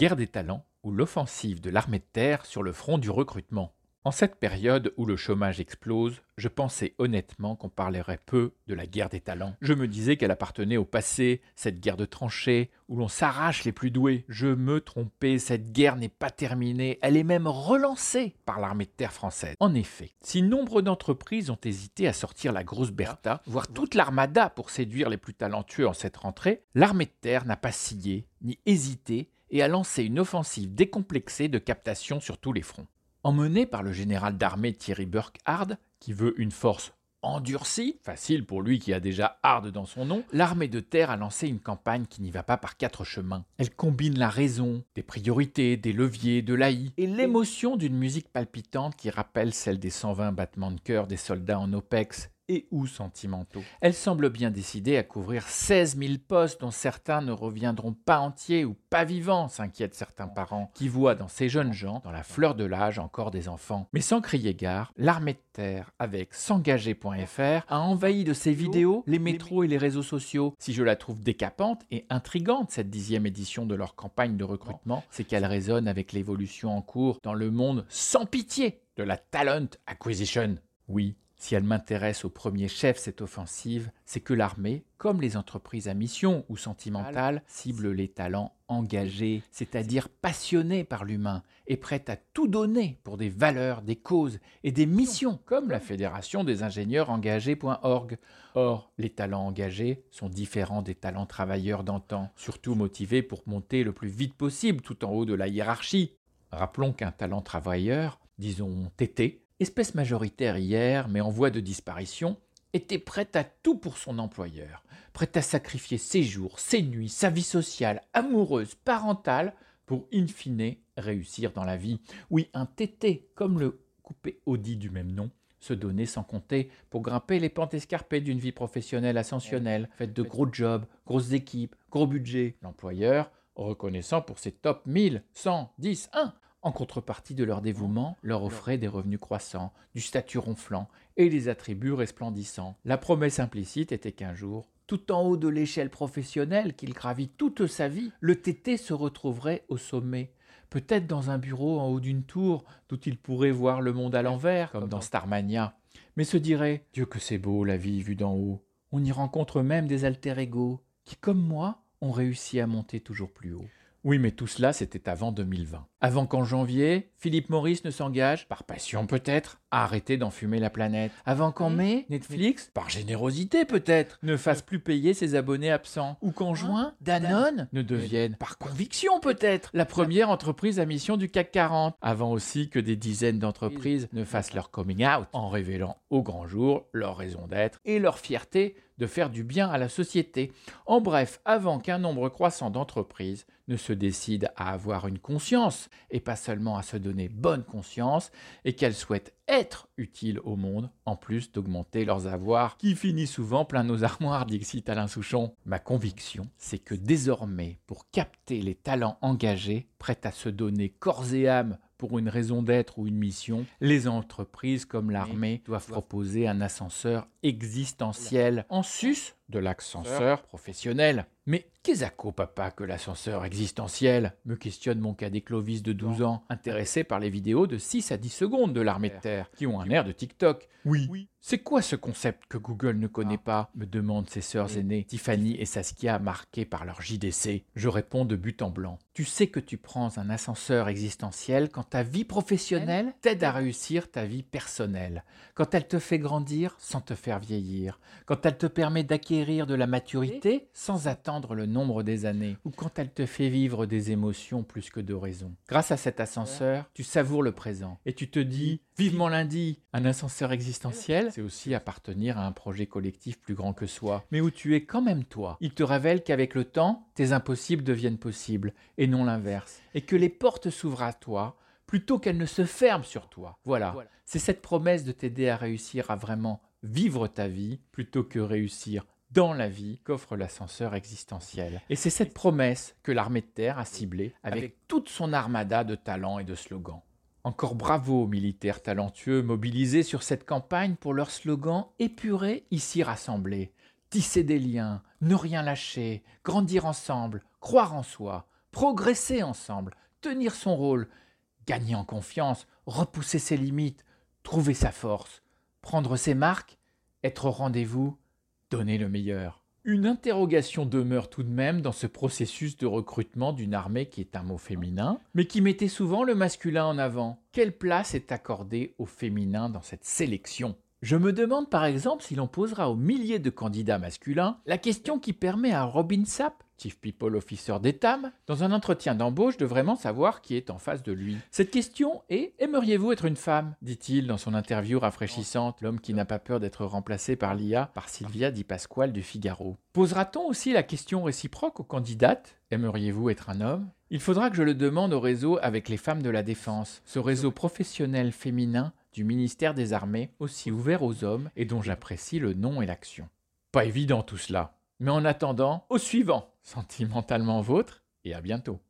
Guerre des talents ou l'offensive de l'armée de terre sur le front du recrutement. En cette période où le chômage explose, je pensais honnêtement qu'on parlerait peu de la guerre des talents. Je me disais qu'elle appartenait au passé, cette guerre de tranchées, où l'on s'arrache les plus doués. Je me trompais, cette guerre n'est pas terminée, elle est même relancée par l'armée de terre française. En effet, si nombre d'entreprises ont hésité à sortir la grosse Bertha, voire toute l'armada pour séduire les plus talentueux en cette rentrée, l'armée de terre n'a pas scié, ni hésité, et a lancé une offensive décomplexée de captation sur tous les fronts. Emmené par le général d'armée Thierry Burkhardt, qui veut une force endurcie, facile pour lui qui a déjà Hard dans son nom, l'armée de terre a lancé une campagne qui n'y va pas par quatre chemins. Elle combine la raison, des priorités, des leviers, de l'AI et l'émotion d'une musique palpitante qui rappelle celle des 120 battements de cœur des soldats en OPEX et ou sentimentaux. Elle semble bien décidée à couvrir 16 000 postes dont certains ne reviendront pas entiers ou pas vivants, s'inquiètent certains parents, qui voient dans ces jeunes gens, dans la fleur de l'âge, encore des enfants. Mais sans crier gare, l'armée de terre, avec s'engager.fr, a envahi de ses vidéos les métros et les réseaux sociaux. Si je la trouve décapante et intrigante, cette dixième édition de leur campagne de recrutement, c'est qu'elle résonne avec l'évolution en cours dans le monde sans pitié de la talent acquisition. Oui, si elle m'intéresse au premier chef, cette offensive, c'est que l'armée, comme les entreprises à mission ou sentimentales, cible les talents engagés, c'est-à-dire passionnés par l'humain et prêts à tout donner pour des valeurs, des causes et des missions, comme la Fédération des ingénieurs engagés.org. Or, les talents engagés sont différents des talents travailleurs d'antan, surtout motivés pour monter le plus vite possible tout en haut de la hiérarchie. Rappelons qu'un talent travailleur, disons TT, espèce majoritaire hier, mais en voie de disparition, était prête à tout pour son employeur, prête à sacrifier ses jours, ses nuits, sa vie sociale, amoureuse, parentale, pour in fine réussir dans la vie. Oui, un tété, comme le coupé Audi du même nom, se donner sans compter pour grimper les pentes escarpées d'une vie professionnelle ascensionnelle, faite de gros jobs, grosses équipes, gros budgets. L'employeur, reconnaissant pour ses top 1000, 100, 10, 1, en contrepartie de leur dévouement, leur offrait des revenus croissants, du statut ronflant et des attributs resplendissants. La promesse implicite était qu'un jour, tout en haut de l'échelle professionnelle qu'il gravit toute sa vie, le TT se retrouverait au sommet, peut-être dans un bureau en haut d'une tour d'où il pourrait voir le monde à l'envers, comme dans Starmania, mais se dirait Dieu que c'est beau la vie vue d'en haut. On y rencontre même des alter ego qui, comme moi, ont réussi à monter toujours plus haut. Oui, mais tout cela, c'était avant 2020. Avant qu'en janvier, Philippe Maurice ne s'engage, par passion peut-être, à arrêter d'enfumer la planète. Avant qu'en mai, Netflix, par générosité peut-être, ne fasse plus payer ses abonnés absents. Ou qu'en juin, Danone ne devienne, par conviction peut-être, la première entreprise à mission du CAC 40. Avant aussi que des dizaines d'entreprises ne fassent leur coming out en révélant au grand jour leur raison d'être et leur fierté de faire du bien à la société. En bref, avant qu'un nombre croissant d'entreprises ne se décident à avoir une conscience et pas seulement à se donner bonne conscience, et qu'elles souhaitent être utiles au monde, en plus d'augmenter leurs avoirs, qui finit souvent plein nos armoires, dit Alain Souchon. Ma conviction, c'est que désormais, pour capter les talents engagés, prêts à se donner corps et âme pour une raison d'être ou une mission, les entreprises comme l'armée doivent proposer un ascenseur existentiel en sus de l'ascenseur professionnel. Mais qu'est-ce papa, que l'ascenseur existentiel? Me questionne mon cadet Clovis de 12 ans, intéressé par les vidéos de 6 à 10 secondes de l'armée de terre, qui ont un air de TikTok. Oui. C'est quoi ce concept que Google ne connaît ah. pas? Me demandent ses sœurs aînées, Tiffany et Saskia, marquées par leur JDC. Je réponds de but en blanc. Tu sais que tu prends un ascenseur existentiel quand ta vie professionnelle t'aide à réussir ta vie personnelle, quand elle te fait grandir sans te faire vieillir, quand elle te permet d'acquérir de la maturité sans attendre le nombre des années, ou quand elle te fait vivre des émotions plus que de raisons. Grâce à cet ascenseur, tu savoures le présent. Et tu te dis vivement lundi, un ascenseur existentiel, c'est aussi appartenir à un projet collectif plus grand que soi, mais où tu es quand même toi. Il te révèle qu'avec le temps, tes impossibles deviennent possibles et non l'inverse, et que les portes s'ouvrent à toi plutôt qu'elles ne se ferment sur toi. Voilà, c'est cette promesse de t'aider à réussir à vraiment vivre ta vie plutôt que réussir dans la vie qu'offre l'ascenseur existentiel. Et c'est cette promesse que l'armée de terre a ciblée avec toute son armada de talents et de slogans. Encore bravo aux militaires talentueux mobilisés sur cette campagne pour leur slogan épuré ici rassemblés. Tisser des liens, ne rien lâcher, grandir ensemble, croire en soi, progresser ensemble, tenir son rôle, gagner en confiance, repousser ses limites, trouver sa force, prendre ses marques, être au rendez-vous, donner le meilleur. Une interrogation demeure tout de même dans ce processus de recrutement d'une armée qui est un mot féminin, mais qui mettait souvent le masculin en avant. Quelle place est accordée au féminin dans cette sélection? Je me demande par exemple si l'on posera aux milliers de candidats masculins la question qui permet à Robin Sapp, Chief People Officer d'Etam, dans un entretien d'embauche de vraiment savoir qui est en face de lui. Cette question est Aimeriez-vous être une femme? dit-il dans son interview rafraîchissante, l'homme qui n'a pas peur d'être remplacé par l'IA, par Sylvia Di Pasquale du Figaro. Posera-t-on aussi la question réciproque aux candidates Aimeriez-vous être un homme? Il faudra que je le demande au réseau avec les femmes de la défense, ce réseau professionnel féminin du ministère des Armées, aussi ouvert aux hommes et dont j'apprécie le nom et l'action. Pas évident tout cela. Mais en attendant, au suivant, sentimentalement vôtre, et à bientôt.